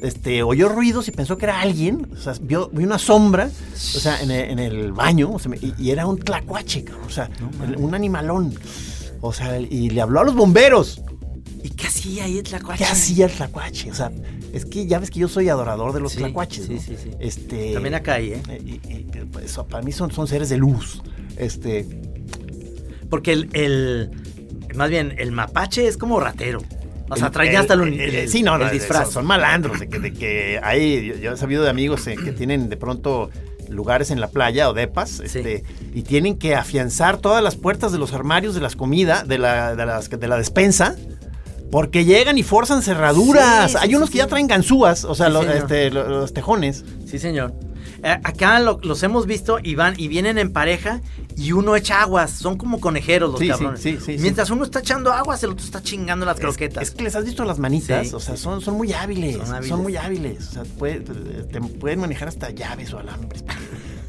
este, oyó ruidos y pensó que era alguien. O sea, vio, vio una sombra, o sea, en el, en el baño, o sea, me- y, y era un tlacuache, o sea, un animalón. O sea, y le habló a los bomberos. ¿Y qué hacía ahí el tlacuache? ¿Qué hacía el tlacuache? O sea, es que ya ves que yo soy adorador de los Sí, tlacuaches. sí, ¿no? sí, sí. Este, También acá hay, ¿eh? eh, y- y, pues, eso, para mí son, son seres de luz. Este, Porque el, el- más bien, el mapache es como ratero. O sea, trae hasta el, el- sí, no, no, el disfraz. Son, son malandros, de que, de que hay, yo, yo he sabido de amigos eh, que tienen de pronto lugares en la playa o depas, este, y tienen que afianzar todas las puertas de los armarios de las comidas, de la, de, las- de la despensa, porque llegan y forzan cerraduras. Sí, sí, hay unos sí, que ya traen ganzúas, o sea, Sí, lo- señor. este, lo- los tejones. Sí, señor. Eh, acá lo- los hemos visto y van y vienen en pareja y uno echa aguas. Son como conejeros los cabrones. sí, sí. Mientras uno está echando aguas, el otro está chingando las croquetas. Es, que les has visto las manitas, o sea, son, son muy hábiles, Son son, hábiles. muy hábiles. O sea, puede- te pueden manejar hasta llaves o alambres,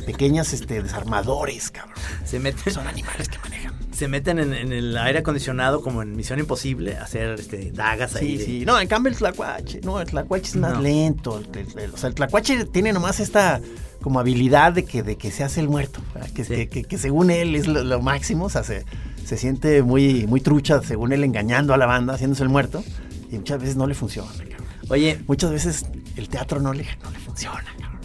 pequeñas este, desarmadores, cabrón. se meten, Son animales que manejan. se meten en, en el aire acondicionado como en Misión Imposible, a hacer este, dagas ahí. Sí, de- sí. No, en cambio el tlacuache, no, el tlacuache es más No. lento. el- el- el- o sea, el tlacuache tiene nomás esta como habilidad de que, de que se hace el muerto, que, Sí. que, que- que según él es lo, lo máximo, o sea, se, se siente muy, muy trucha, según él engañando a la banda, haciéndose el muerto, y muchas veces no le funciona. Oye, Muchas veces el teatro no le, no le funciona.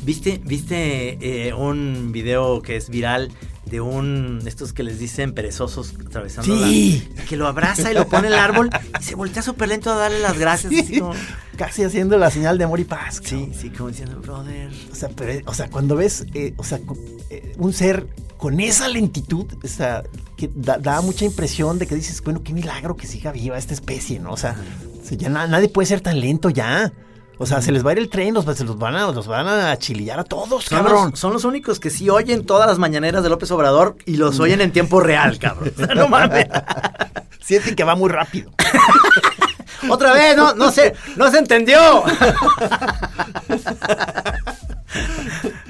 ¿Viste, viste eh, un video que es viral de un estos que les dicen perezosos atravesando Sí. la- que lo abraza y lo pone en el árbol y se voltea súper lento a darle las gracias. así como- Casi haciendo la señal de amor y paz. sí, sí, como diciendo, brother. O sea, pero, o sea, cuando ves, eh, o sea, eh, un ser con esa lentitud, o sea, que da, da mucha impresión de que dices, bueno, qué milagro que siga viva esta especie, ¿no? O sea, o sea, ya na- nadie puede ser tan lento ya. O sea, se les va a ir el tren, los, se los van a, los van a chilillar a todos, Son cabrón. los, son los únicos que sí oyen todas las mañaneras de López Obrador y los oyen en tiempo real, cabrón. O sea, no mames. Sienten que va muy rápido. Otra vez, no, no se, no se entendió.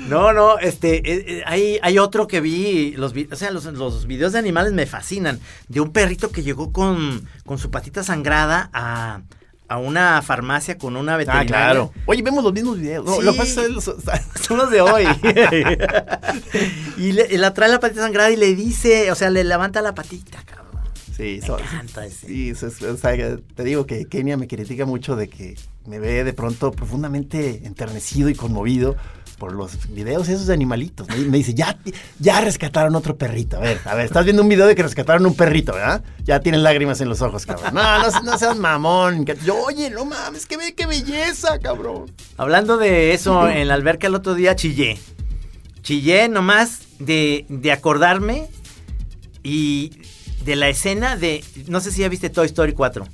No, no, este, eh, eh, hay, hay otro que vi, los, o sea, los, los videos de animales me fascinan, de un perrito que llegó con, con su patita sangrada a, a una farmacia con una Ah, veterinaria. claro. Oye, vemos los mismos videos. No, Sí. Lo que pasa es los- Son los de hoy. y, le- y la trae la patita sangrada y le dice, o sea, le levanta la patita, cabrón. Sí, Me son- encanta ese. Sí, o sea, te digo que Kenia me critica mucho de que me ve de pronto profundamente enternecido y conmovido por los videos esos de animalitos. Me, me dice, ya, ya rescataron otro perrito. A ver, a ver, estás viendo un video de que rescataron un perrito, ¿verdad? Ya tienes lágrimas en los ojos, cabrón. No, no, no seas mamón. Yo, oye, no mames, qué belleza, cabrón. Hablando de eso, en la alberca el otro día chillé. Chillé nomás de, de acordarme y de la escena de... No sé si ya viste Toy Story 4.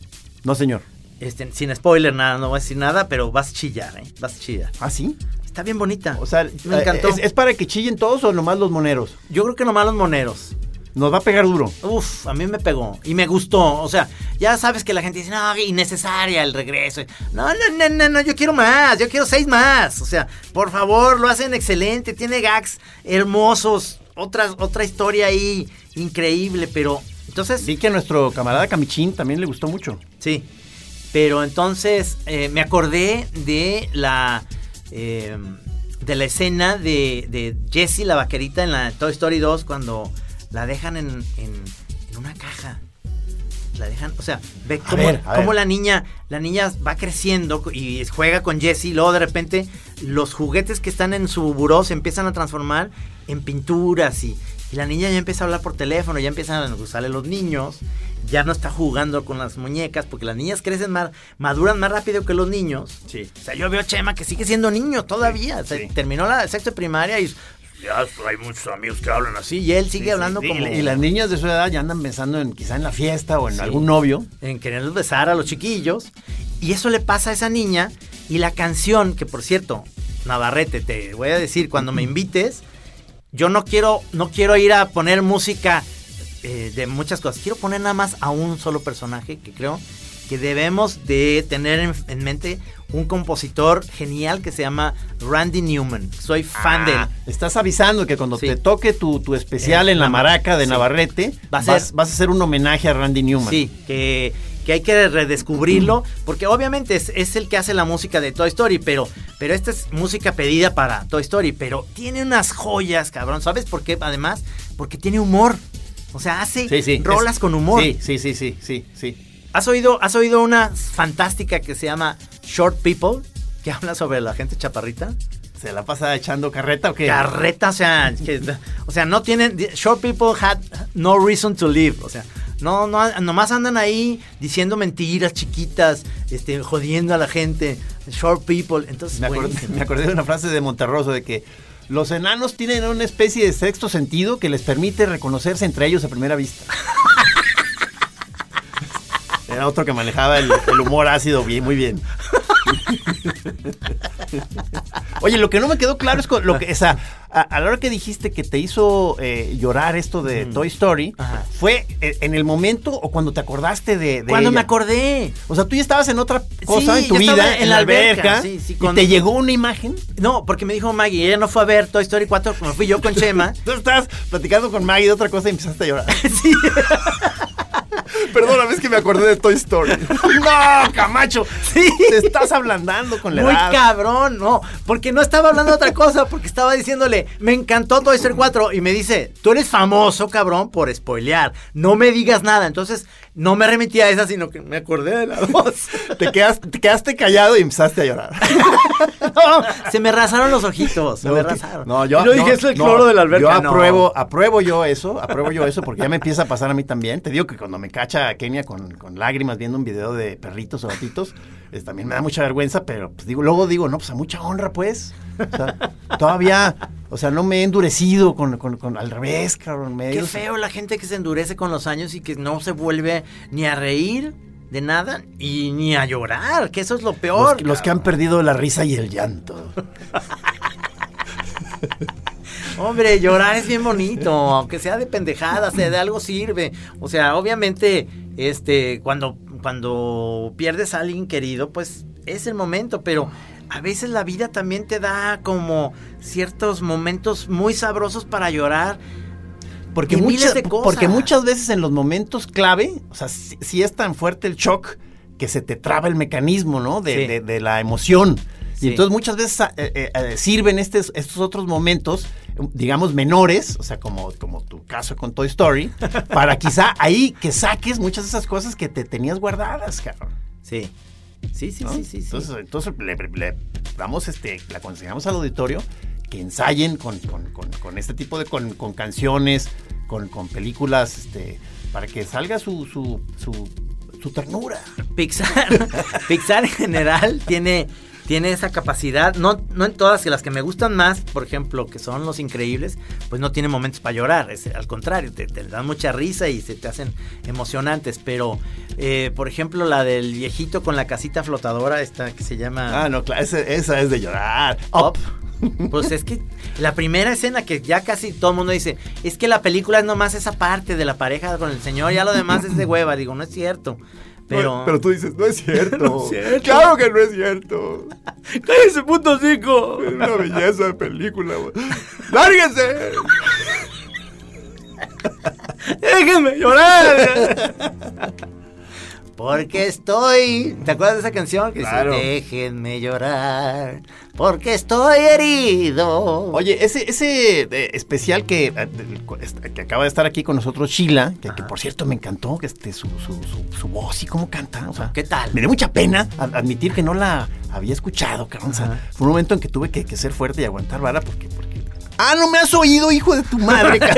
No, señor. Este, sin spoiler, nada, no voy a decir nada, pero vas a chillar, ¿eh? Vas a chillar. ¿Ah, sí? Está bien bonita. O sea, me encantó. ¿es, es para que chillen todos o nomás los moneros? Yo creo que nomás los moneros. Nos va a pegar duro. Uf, a mí me pegó y me gustó. O sea, ya sabes que la gente dice, no, innecesaria el regreso. No, no, no, no, no, yo quiero más, yo quiero seis más. O sea, por favor, lo hacen excelente, tiene gags hermosos, otra, otra historia ahí increíble, pero entonces, Vi que a nuestro camarada Camichín también le gustó mucho. sí, pero entonces eh, me acordé de la... eh, de la escena de, de Jessie, la vaquerita, en la Toy Story 2, cuando la dejan en, en- en una caja. La dejan, o sea, ve cómo, ver, cómo la niña, la niña va creciendo y juega con Jessie, y luego de repente los juguetes que están en su buró se empiezan a transformar en pinturas y, y la niña ya empieza a hablar por teléfono, ya empiezan a usarle los niños, ya no está jugando con las muñecas porque las niñas crecen más, maduran más rápido que los niños. Sí. O sea, yo veo a Chema que sigue siendo niño todavía. O sea, sí. terminó la sexto de primaria y ya hay muchos amigos que hablan así y él sigue hablando Sí, como Y las niñas de su edad ya andan pensando en quizá en la fiesta o en Sí. algún novio. en querer besar a los chiquillos y eso le pasa a esa niña y la canción que por cierto Navarrete te voy a decir cuando me invites yo no quiero no quiero ir a poner música eh, de muchas cosas quiero poner nada más a un solo personaje que creo que debemos de tener en, en mente un compositor genial que se llama Randy Newman soy fan de él Ah, Estás avisando que cuando Sí. te toque tu, tu especial Eh, en la maraca de sí. Navarrete, Va a vas a hacer un homenaje a Randy Newman. Sí, que, que hay que redescubrirlo, porque obviamente es, es el que hace la música de Toy Story, pero, pero esta es música pedida para Toy Story, pero tiene unas joyas, cabrón. ¿Sabes por qué? Además, porque tiene humor. O sea, hace Sí, sí. rolas Es- con humor. Sí, sí, sí, sí, sí, sí. ¿Has oído, ¿Has oído una fantástica que se llama Short People? Que habla sobre la gente chaparrita. ¿Se la pasa echando carreta o qué? Carreta, o sea, que- o sea, no tienen. Short people had no reason to live. O sea, No, no, nomás andan ahí diciendo mentiras chiquitas, este, jodiendo a la gente, short people. Entonces, Me acordé, me acordé de una frase de Monterroso de que los enanos tienen una especie de sexto sentido que les permite reconocerse entre ellos a primera vista. Era otro que manejaba el, el humor ácido bien, muy bien. Oye, lo que no me quedó claro es con lo que, o sea, a, a la hora que dijiste que te hizo eh, llorar esto de Toy Story, Ajá. ¿fue eh, en el momento o cuando te acordaste de, de Cuando me acordé. O sea, tú ya estabas en otra cosa Sí, en tu vida, en, la alberca, sí, sí, y cuando- te llegó una imagen. No, porque me dijo Maggie, ella no fue a ver Toy Story 4, como fui yo con Chema. Tú estabas platicando con Maggie de otra cosa y empezaste a llorar. sí. Perdóname, es que me acordé de Toy Story. ¡No, Camacho! Sí. Te estás ablandando con la Muy edad. cabrón, no, porque no estaba hablando de otra cosa, porque estaba diciéndole, me encantó Toy Story 4 y me dice, tú eres famoso, cabrón, por spoilear, no me digas nada, entonces no me remití a esa, sino que me acordé de la dos. Te quedaste, te quedaste callado y empezaste a llorar. No, se me rasaron los ojitos, se me rasaron. No, yo Y luego dije, es el no, cloro de la alberca. Yo No. apruebo, apruebo yo eso, apruebo yo eso, porque ya me empieza a pasar a mí también. Te digo que cuando me cacha a Kenia con, con lágrimas viendo un video de perritos o gatitos, es, también me da mucha vergüenza, pero pues digo, luego digo, no, pues a mucha honra, pues. O sea, todavía, o sea, no me he endurecido con, con- con- al revés, cabrón. Me he Qué feo la gente que se endurece con los años y que no se vuelve ni a reír de nada y ni a llorar, que eso es lo peor. Los, los que han perdido la risa y el llanto. Hombre, llorar es bien bonito, aunque sea de pendejada, sea de algo sirve. O sea, obviamente, este, cuando, cuando pierdes a alguien querido, pues es el momento, pero a veces la vida también te da como ciertos momentos muy sabrosos para llorar. Porque, muchas, porque muchas veces en los momentos clave, o sea, si, es tan fuerte el shock que se te traba el mecanismo, ¿no? De, Sí. de- de la emoción. Sí. Y entonces muchas veces eh, eh, eh, sirven estes- estos otros momentos, digamos, menores, o sea, como, como tu caso con Toy Story, para quizá ahí que saques muchas de esas cosas que te tenías guardadas, cabrón. Sí. Sí, sí, ¿no? sí, sí, sí. Entonces, entonces le, le damos este, le aconsejamos al auditorio que ensayen con, con- con- con este tipo de con, con canciones, con, con películas, este, para que salga su, su, su, su ternura. Pixar, Pixar en general tiene, tiene esa capacidad, no, no en todas, que las que me gustan más, por ejemplo, que son los increíbles, pues no tienen momentos para llorar, es, al contrario, te, te dan mucha risa y se te hacen emocionantes, pero eh, por ejemplo la del viejito con la casita flotadora, esta que se llama Ah, no, claro, esa, esa es de llorar. Up. Pues es que la primera escena que ya casi todo el mundo dice, es que la película es nomás esa parte de la pareja con el señor, ya lo demás es de hueva, digo, no es cierto. Pero, Pero tú dices, no es cierto. No es cierto. Claro que no es cierto. ¡Cállese, puto cico! Es una belleza de película. ¡Lárguense! ¡Déjenme llorar! Porque estoy. ¿Te acuerdas de esa canción? Que Claro. dice: Déjenme llorar. Porque estoy herido. Oye, ese, ese eh, especial que, eh, que acaba de estar aquí con nosotros, Sheila, que, que por cierto me encantó que este, su, su, su- su voz y cómo canta. O sea, ¿Qué tal? Me dio mucha pena ad- admitir que no la había escuchado, cabrón. O sea, fue un momento en que tuve que, que ser fuerte y aguantar vara porque, porque. ¡Ah, no me has oído, hijo de tu madre!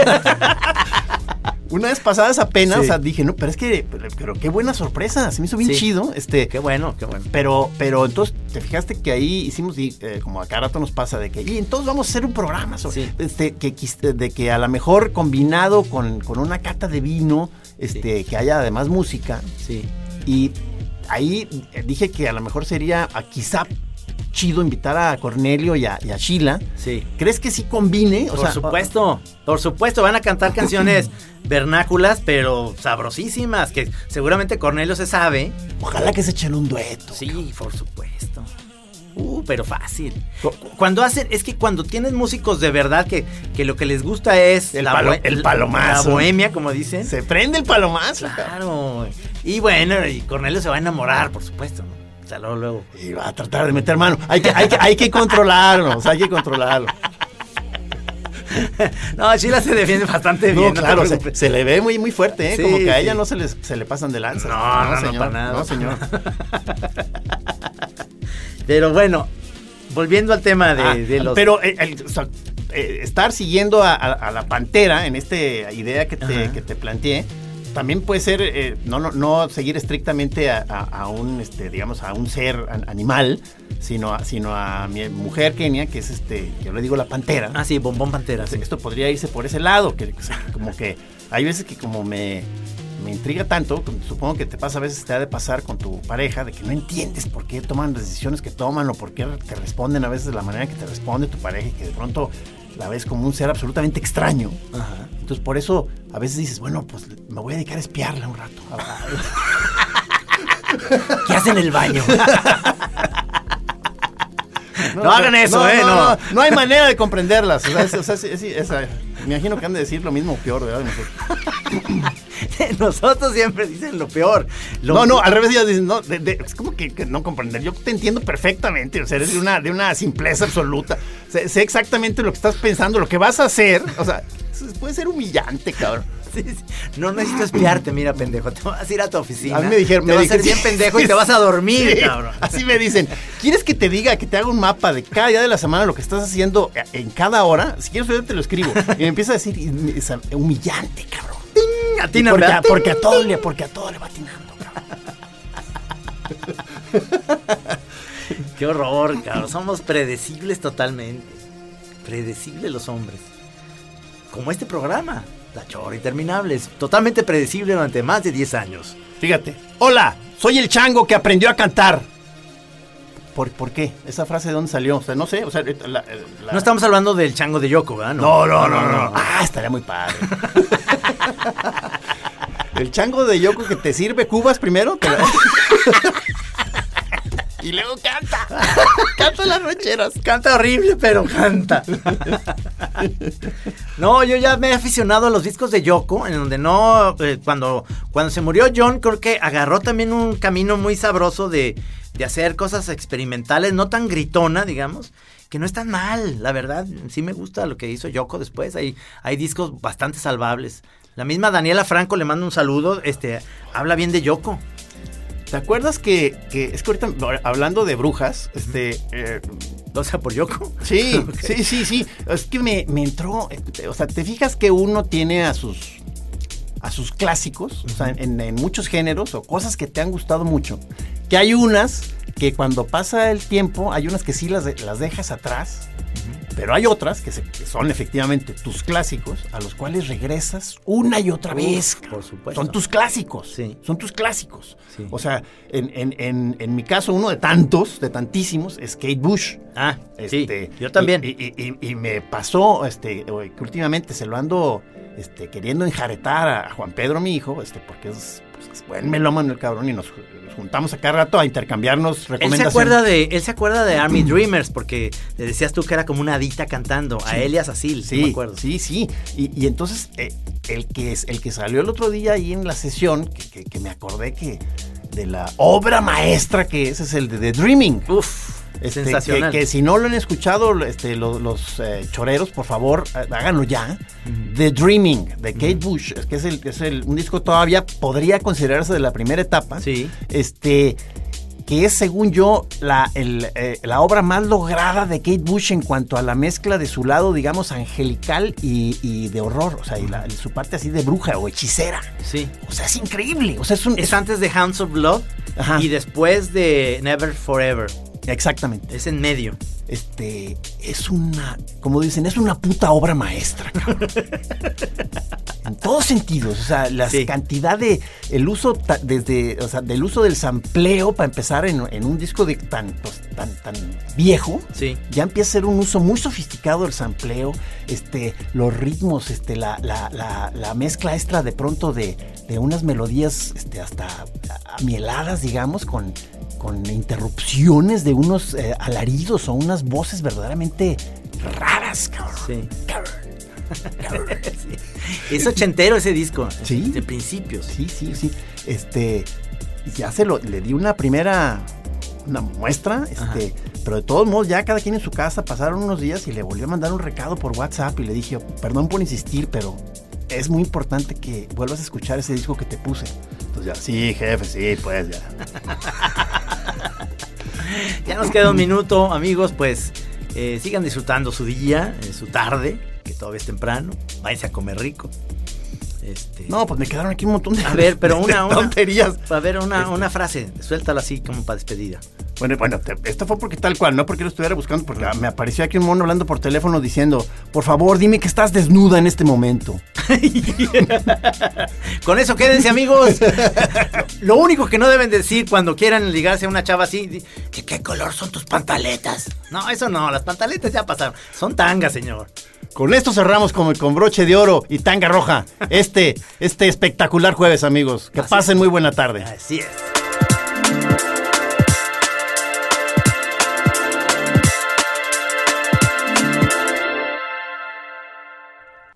Una vez pasada esa pena, Sí. o sea, dije, no, pero es que, pero, pero qué buena sorpresa, se me hizo bien Sí. chido. Este, Qué bueno, qué bueno. pero, pero entonces, te fijaste que ahí hicimos, eh, como a cada rato nos pasa, de que, y entonces vamos a hacer un programa sobre, Sí. este, que, de que a lo mejor combinado con, con una cata de vino, este, que haya además música, Sí. y ahí eh, dije que a lo mejor sería ah, quizá chido invitar a Cornelio y a, y a Sheila. Sí. ¿Crees que sí combine? O por sea, supuesto, por supuesto, van a cantar canciones vernáculas, pero sabrosísimas, que seguramente Cornelio se sabe. Ojalá que se echen un dueto. Sí, por supuesto. Uh, pero fácil. Cuando hacen, es que cuando tienes músicos de verdad que, que lo que les gusta es El palo- el palomazo. La bohemia, como dicen. Se prende el palomazo. Claro. Y bueno, y Cornelio se va a enamorar, por supuesto. ¿no? O sea, luego, luego. Y va a tratar de meter mano. Hay que, hay que, hay que controlarlo, o sea, hay que controlarlo. No, Sheila se defiende bastante bien. No, claro, se, le ve muy, muy fuerte, ¿eh? Sí, Como que a ella sí. no se, les, se le pasan de lanza. No, no, no, señor. para nada. No, señor. Pero bueno, volviendo al tema de, Ah, de los. Pero eh, el- o sea, eh, estar siguiendo a, a- a la pantera en esta idea que te, que te planteé, también puede ser eh, no, no, no seguir estrictamente a, a- a un, este, digamos, a un ser an- animal, sino a, sino a mi mujer Kenia, que es este, yo le digo la pantera. Ah, sí, bombón pantera. sí. Esto podría irse por ese lado, que, como que hay veces que como me, me intriga tanto, supongo que te pasa a veces, te ha de pasar con tu pareja, de que no entiendes por qué toman las decisiones que toman o por qué te responden a veces de la manera que te responde tu pareja y que de pronto la ves como un ser absolutamente extraño. Ajá. Entonces por eso a veces dices, bueno, pues me voy a dedicar a espiarla un rato. ¿Qué hacen en el baño? No hagan eso, ¿eh? No, No. no, no hay manera de comprenderlas. O sea, es- o sea, sí, sí, es- me imagino que han de decir lo mismo o peor, ¿verdad? Nosotros. Siempre dicen lo peor. Lo- No, no, al revés ellas dicen, no, de- de- es como que, que no comprender. Yo te entiendo perfectamente, o sea, eres de una, de una simpleza absoluta. Sé, sé exactamente lo que estás pensando, lo que vas a hacer. O sea, puede ser humillante, cabrón. Sí, sí. No necesito espiarte, mira, pendejo. Te vas a ir a tu oficina. A mí me dijeron, Te me vas a dijeron- bien pendejo y te vas a dormir, cabrón. Así me dicen, ¿quieres que te diga, que te haga un mapa de cada día de la semana lo que estás haciendo en cada hora? Si quieres, yo te lo escribo. Y me empieza a decir, humillante, cabrón. Porque, a, porque a todo le, porque a todo le va atinando, cabrón. Qué horror, cabrón. Somos predecibles totalmente. Predecibles los hombres. Como este programa. La chora interminable. Es totalmente predecible durante más de 10 años. Fíjate. Hola, soy el chango que aprendió a cantar. ¿Por, por qué? ¿Esa frase de dónde salió? O sea, no sé. O sea, la- la- No estamos hablando del chango de Yoko, ¿verdad? No, no, no, no. Ah, estaría muy padre. El chango de Yoko que te sirve cubas primero. te la- y luego canta. Canta las rancheras. Canta horrible, pero canta. no, yo ya me he aficionado a los discos de Yoko, en donde no, eh, cuando, cuando se murió John, creo que agarró también un camino muy sabroso de, de hacer cosas experimentales, no tan gritona, digamos, que no es tan mal, la verdad, sí me gusta lo que hizo Yoko después, hay, hay discos bastante salvables. La misma Daniela Franco le manda un saludo, este, habla bien de Yoko. ¿Te acuerdas que, que es que ahorita hablando de brujas, este, eh, O sea, por Yoko. Sí, sí, sí, sí. Es que me, me entró. eh, O sea, te fijas que uno tiene a sus a sus clásicos, o sea, en, en muchos géneros o cosas que te han gustado mucho. Que hay unas que cuando pasa el tiempo, hay unas que sí las, de- las dejas atrás, pero hay otras que, se- que son efectivamente tus clásicos, a los cuales regresas una y otra vez. por supuesto. Son tus clásicos. Sí. Son tus clásicos. Sí. O sea, en, en- en- en mi caso, uno de tantos, de tantísimos, es Kate Bush. Ah, Este, sí, yo también. Y, y- y- y me pasó este, que últimamente se lo ando este, queriendo enjaretar a Juan Pedro, mi hijo, este, porque es, pues, es buen melómano el cabrón y nos, nos juntamos a cada rato a intercambiarnos Él se recomendaciones. acuerda de, él se acuerda de Army Dreamers porque le decías tú que era como una adita cantando a Elias Asil, sí, Sí, me acuerdo. sí, sí. Y, y entonces, eh, el, que es, el que salió el otro día ahí en la sesión, que, que- que me acordé que de la obra maestra que es, es el de The Dreaming. Uf, Este, sensacional. Que, que si no lo han escuchado este, lo- los, eh, choreros, por favor, eh, háganlo ya. The Dreaming, de Kate Bush, es que es, el, es el- un disco todavía podría considerarse de la primera etapa. Sí. Este, que es, según yo, la, el, eh, la obra más lograda de Kate Bush en cuanto a la mezcla de su lado, digamos, angelical y, y de horror. O sea, y la- su parte así de bruja o hechicera. Sí. O sea, es increíble. O sea, es un. Es antes de Hounds of Blood Ajá. y después de Never Forever. Exactamente. Es en medio. este, es una, como dicen, es una puta obra maestra, cabrón. En todos sentidos, o sea, la Sí. cantidad de, el uso, desde, o sea, del uso del sampleo para empezar en, en un disco de tan, pues, tan, tan viejo, Sí. ya empieza a ser un uso muy sofisticado del sampleo, este, los ritmos, este, la, la, la, la mezcla extra de pronto de, de unas melodías este, hasta amieladas, digamos, con, con interrupciones de unos eh, alaridos o unas voces verdaderamente raras, cabrón. Sí. Cabrón, cabrón. Sí. Es ochentero ese disco. Sí. De principios. Sí, sí, sí. Este, ya se lo, le di una primera, una muestra, este, pero de todos modos ya cada quien en su casa pasaron unos días y le volvió a mandar un recado por WhatsApp y le dije, perdón por insistir, pero es muy importante que vuelvas a escuchar ese disco que te puse. Entonces ya, sí, jefe, sí, pues ya. Ya nos queda un minuto, amigos, pues eh, sigan disfrutando su día, eh, su tarde, que todavía es temprano. Váyanse a comer rico. Este, No, pues me quedaron aquí un montón de, a ver, pero una, una tonterías. A ver, una, Este. una frase, suéltala así como para despedida. Bueno, bueno, te- esto fue porque tal cual, no porque lo estuviera buscando, porque me apareció aquí un mono hablando por teléfono diciendo, por favor, dime que estás desnuda en este momento. Con eso quédense amigos. Lo único que no deben decir cuando quieran ligarse a una chava así, ¿qué, qué color son tus pantaletas? No, eso no, las pantaletas ya pasaron. Son tangas, señor. Con esto cerramos como con broche de oro y tanga roja. Este, este espectacular jueves, amigos. Que Así pasen muy buena tarde. Así es.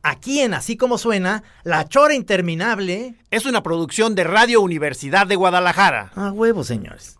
Aquí en Así como suena, La Chora Interminable. Es una producción de Radio Universidad de Guadalajara. A huevo, señores.